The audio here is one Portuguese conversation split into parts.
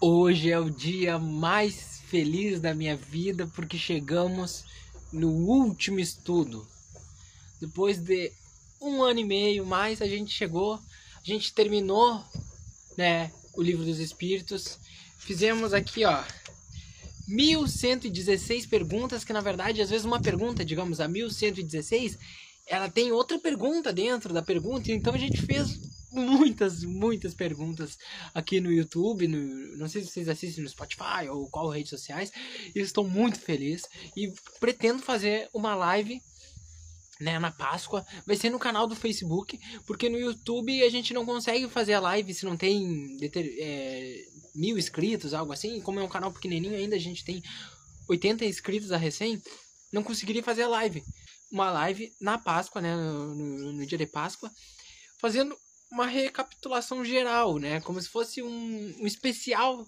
Hoje é o dia mais feliz da minha vida porque chegamos no último estudo. Depois de um ano e meio mais, a gente chegou, a gente terminou, né, o livro dos Espíritos. Fizemos aqui, ó, 1116 perguntas, que na verdade, às vezes uma pergunta, digamos, a 1116, ela tem outra pergunta dentro da pergunta, então a gente fez muitas, muitas perguntas aqui no YouTube, no, não sei se vocês assistem no Spotify ou qual redes sociais. E estou muito feliz e pretendo fazer uma live né, na Páscoa, vai ser no canal do Facebook, porque no YouTube a gente não consegue fazer a live se não tem é, mil inscritos, algo assim. Como é um canal pequenininho ainda, a gente tem 80 inscritos a recém, não conseguiria fazer a live. Uma live na Páscoa, né, no, no, no dia de Páscoa, fazendo uma recapitulação geral, né? Como se fosse um, um especial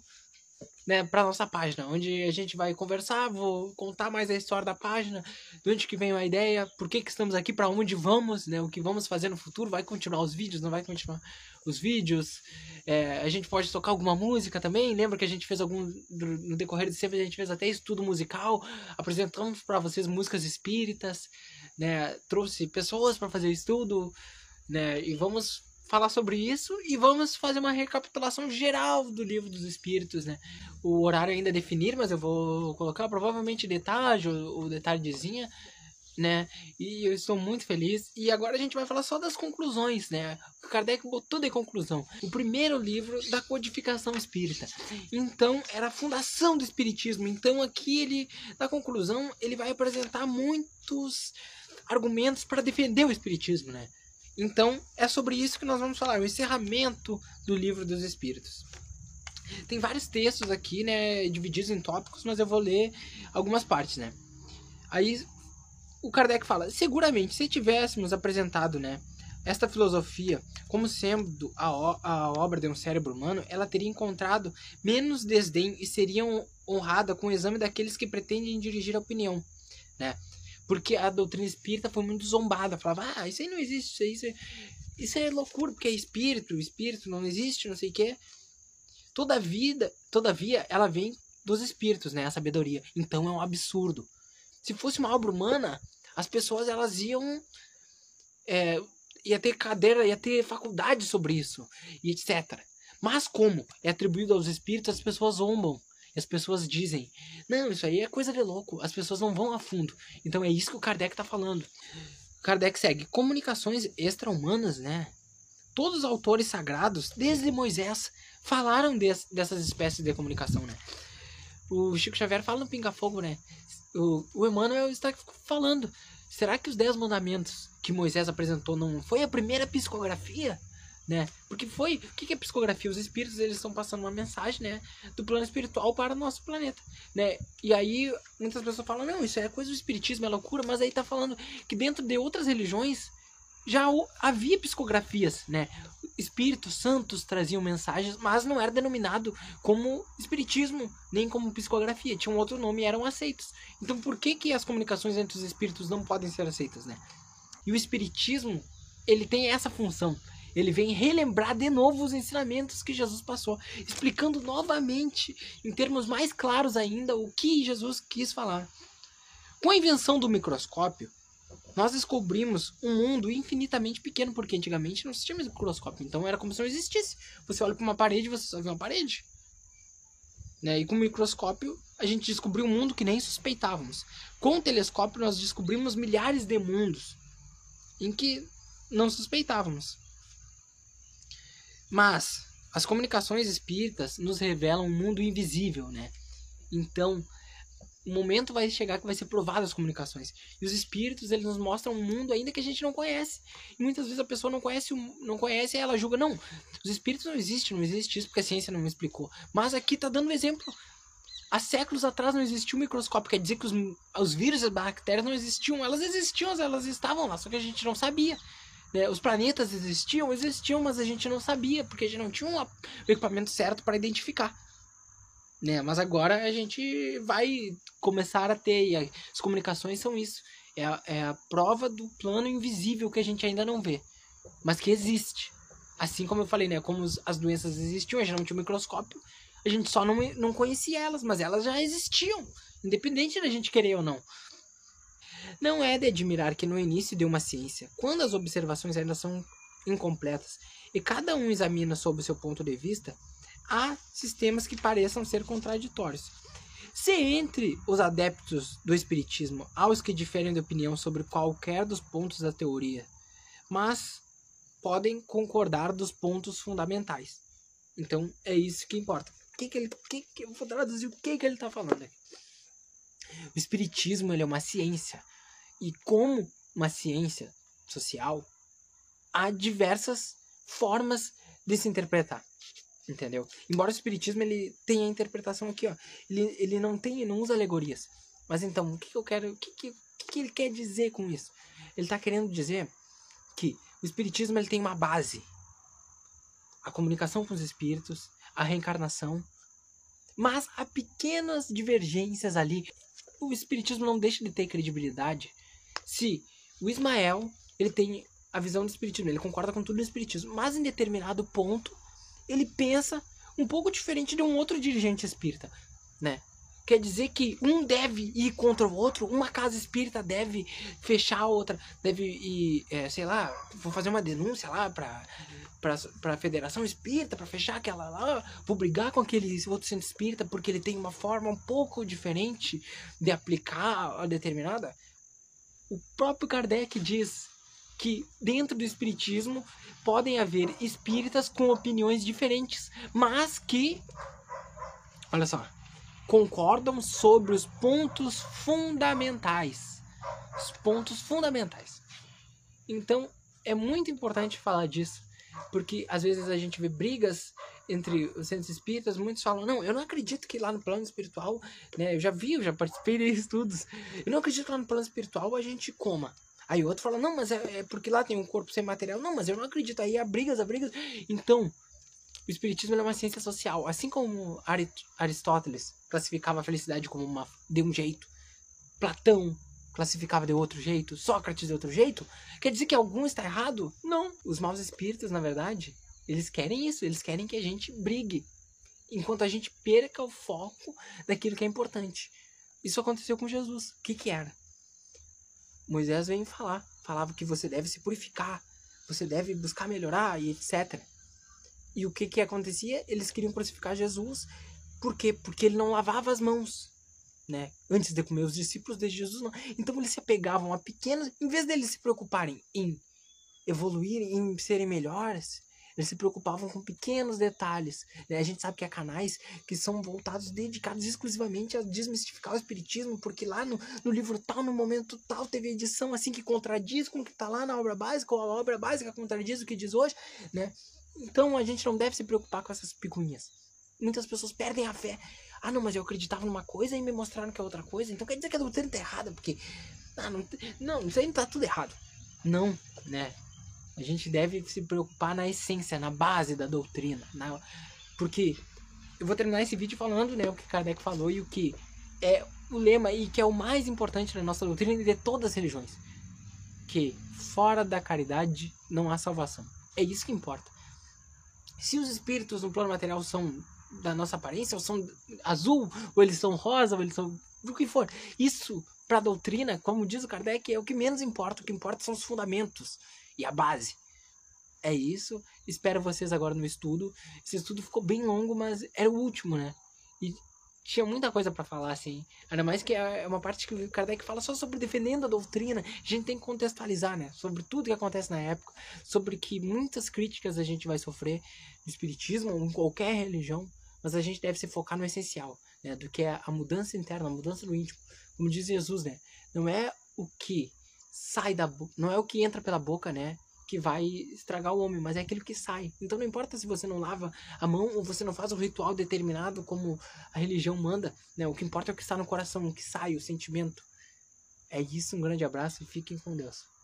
né, para nossa página, onde a gente vai conversar, vou contar mais a história da página, de onde que veio a ideia, por que, que estamos aqui, para onde vamos, né, o que vamos fazer no futuro, vai continuar os vídeos, não vai continuar os vídeos, é, a gente pode tocar alguma música também, lembra que a gente fez algum, no decorrer de sempre, a gente fez até estudo musical, apresentamos para vocês músicas espíritas, né, trouxe pessoas para fazer estudo, né, e vamos falar sobre isso e vamos fazer uma recapitulação geral do livro dos espíritos, né? O horário ainda é definir, mas eu vou colocar provavelmente detalhe ou detalhezinha, né? E eu estou muito feliz. E agora a gente vai falar só das conclusões, né? O Kardec botou de conclusão. O primeiro livro da codificação espírita. Então, era a fundação do espiritismo. Então, aqui ele, na conclusão, ele vai apresentar muitos argumentos para defender o espiritismo, né? Então, é sobre isso que nós vamos falar, o encerramento do livro dos Espíritos. Tem vários textos aqui, né, divididos em tópicos, mas eu vou ler algumas partes, né. Aí, o Kardec fala, seguramente, se tivéssemos apresentado, né, esta filosofia como sendo a, a obra de um cérebro humano, ela teria encontrado menos desdém e seria honrada com o exame daqueles que pretendem dirigir a opinião, né. Porque a doutrina espírita foi muito zombada. Falava, ah, isso aí não existe, isso aí, isso, é, isso é loucura, porque é espírito, espírito não existe, não sei o quê. Toda vida, todavia, ela vem dos espíritos, né? A sabedoria. Então é um absurdo. Se fosse uma obra humana, as pessoas elas iam. É, ia ter cadeira, ia ter faculdade sobre isso, e etc. Mas como é atribuído aos espíritos, as pessoas zombam. E as pessoas dizem: não, isso aí é coisa de louco, as pessoas não vão a fundo. Então é isso que o Kardec está falando. Kardec segue: comunicações extra-humanas, né? Todos os autores sagrados, desde Moisés, falaram des, dessas espécies de comunicação, né? O Chico Xavier fala no Pinga Fogo, né? O, o Emmanuel está falando. Será que os Dez Mandamentos que Moisés apresentou não foi a primeira psicografia? Né? Porque foi, o que é psicografia? Os espíritos, eles estão passando uma mensagem, né, do plano espiritual para o nosso planeta, né? E aí muitas pessoas falam: "Não, isso é coisa do espiritismo, é loucura", mas aí tá falando que dentro de outras religiões já havia psicografias, né? Espíritos santos traziam mensagens, mas não era denominado como espiritismo, nem como psicografia. Tinha um outro nome e eram aceitos. Então, por que que as comunicações entre os espíritos não podem ser aceitas, né? E o espiritismo, ele tem essa função ele vem relembrar de novo os ensinamentos que Jesus passou, explicando novamente, em termos mais claros ainda, o que Jesus quis falar. Com a invenção do microscópio, nós descobrimos um mundo infinitamente pequeno, porque antigamente não existia microscópio, então era como se não existisse. Você olha para uma parede você só vê uma parede. Né? E com o microscópio a gente descobriu um mundo que nem suspeitávamos. Com o telescópio nós descobrimos milhares de mundos em que não suspeitávamos. Mas as comunicações espíritas nos revelam um mundo invisível, né? Então, o momento vai chegar que vai ser provado as comunicações. E os espíritos, eles nos mostram um mundo ainda que a gente não conhece. E muitas vezes a pessoa não conhece, não conhece e ela julga, não, os espíritos não existem, não existe isso porque a ciência não me explicou. Mas aqui tá dando um exemplo. Há séculos atrás não existia um microscópio, quer dizer que os, os vírus e as bactérias não existiam. Elas existiam, elas estavam lá, só que a gente não sabia. Né? Os planetas existiam, existiam, mas a gente não sabia, porque a gente não tinha um, o equipamento certo para identificar. Né? Mas agora a gente vai começar a ter, e as comunicações são isso. É a, é a prova do plano invisível que a gente ainda não vê, mas que existe. Assim como eu falei, né? Como as doenças existiam, a gente não tinha um microscópio, A gente só não, não conhecia elas, mas elas já existiam, independente da gente querer ou não. Não é de admirar que no início de uma ciência, quando as observações ainda são incompletas e cada um examina sob seu ponto de vista, há sistemas que pareçam ser contraditórios. Se entre os adeptos do espiritismo há os que diferem de opinião sobre qualquer dos pontos da teoria, mas podem concordar dos pontos fundamentais. Então é isso que importa. O que, que ele, que, que, eu vou traduzir o que, que ele está falando aqui. O espiritismo é uma ciência e como uma ciência social há diversas formas de se interpretar entendeu? Embora o espiritismo ele tenha a interpretação aqui, ó, ele, ele não tem, não usa alegorias. Mas então, o que, que eu quero, o que, que, que ele quer dizer com isso? Ele está querendo dizer que o espiritismo ele tem uma base, a comunicação com os espíritos, a reencarnação, mas há pequenas divergências ali. O espiritismo não deixa de ter credibilidade se o Ismael ele tem a visão do espiritismo, ele concorda com tudo do espiritismo, mas em determinado ponto ele pensa um pouco diferente de um outro dirigente espírita, né? Quer dizer que um deve ir contra o outro, uma casa espírita deve fechar a outra, deve ir, é, sei lá, vou fazer uma denúncia lá pra, pra, pra Federação Espírita, pra fechar aquela lá, vou brigar com aquele outro centro espírita porque ele tem uma forma um pouco diferente de aplicar a determinada. O próprio Kardec diz que dentro do espiritismo podem haver espíritas com opiniões diferentes, mas que olha só, concordam sobre os pontos fundamentais. Os pontos fundamentais. Então, é muito importante falar disso, porque às vezes a gente vê brigas entre os centros espíritas, muitos falam, não, eu não acredito que lá no plano espiritual, né, eu já vi, eu já participei de estudos, eu não acredito que lá no plano espiritual a gente coma. Aí outro fala, não, mas é, é, porque lá tem um corpo sem material. Não, mas eu não acredito. Aí há brigas, há brigas. Então, o espiritismo é uma ciência social. Assim como Aristóteles classificava a felicidade como uma de um jeito, Platão classificava de outro jeito, Sócrates de outro jeito, quer dizer que algum está errado? Não. Os maus espíritos, na verdade, eles querem isso, eles querem que a gente brigue, enquanto a gente perca o foco daquilo que é importante. Isso aconteceu com Jesus. O que que era? Moisés vem falar, falava que você deve se purificar, você deve buscar melhorar e etc. E o que que acontecia? Eles queriam crucificar Jesus, por quê? Porque ele não lavava as mãos, né? Antes de comer os discípulos de Jesus não. Então eles se apegavam a pequenos, em vez deles se preocuparem em evoluir, em serem melhores, eles se preocupavam com pequenos detalhes. Né? A gente sabe que há canais que são voltados, dedicados exclusivamente a desmistificar o espiritismo, porque lá no, no livro tal, no momento tal, teve edição assim que contradiz com o que está lá na obra básica, ou a obra básica contradiz o que diz hoje, né? Então a gente não deve se preocupar com essas picuinhas. Muitas pessoas perdem a fé. Ah, não, mas eu acreditava numa coisa e me mostraram que é outra coisa. Então quer dizer que a doutrina tá errada, porque. Ah, não, não, isso aí tá tudo errado. Não, né? A gente deve se preocupar na essência, na base da doutrina. Na... Porque eu vou terminar esse vídeo falando né, o que Kardec falou e o que é o lema e que é o mais importante na nossa doutrina e de todas as religiões. Que fora da caridade não há salvação. É isso que importa. Se os espíritos no plano material são da nossa aparência, ou são azul, ou eles são rosa, ou eles são do que for. Isso, para a doutrina, como diz o Kardec, é o que menos importa. O que importa são os fundamentos e a base. É isso. Espero vocês agora no estudo. Esse estudo ficou bem longo, mas era o último, né? Tinha muita coisa para falar, assim. Ainda mais que é uma parte que o Kardec fala só sobre defendendo a doutrina. A gente tem que contextualizar, né? Sobre tudo que acontece na época. Sobre que muitas críticas a gente vai sofrer no espiritismo ou em qualquer religião. Mas a gente deve se focar no essencial, né? Do que é a mudança interna, a mudança do íntimo. Como diz Jesus, né? Não é o que sai da. Não é o que entra pela boca, né? Que vai estragar o homem, mas é aquilo que sai. Então não importa se você não lava a mão ou você não faz um ritual determinado como a religião manda, né? O que importa é o que está no coração, o que sai, o sentimento. É isso, um grande abraço e fiquem com Deus.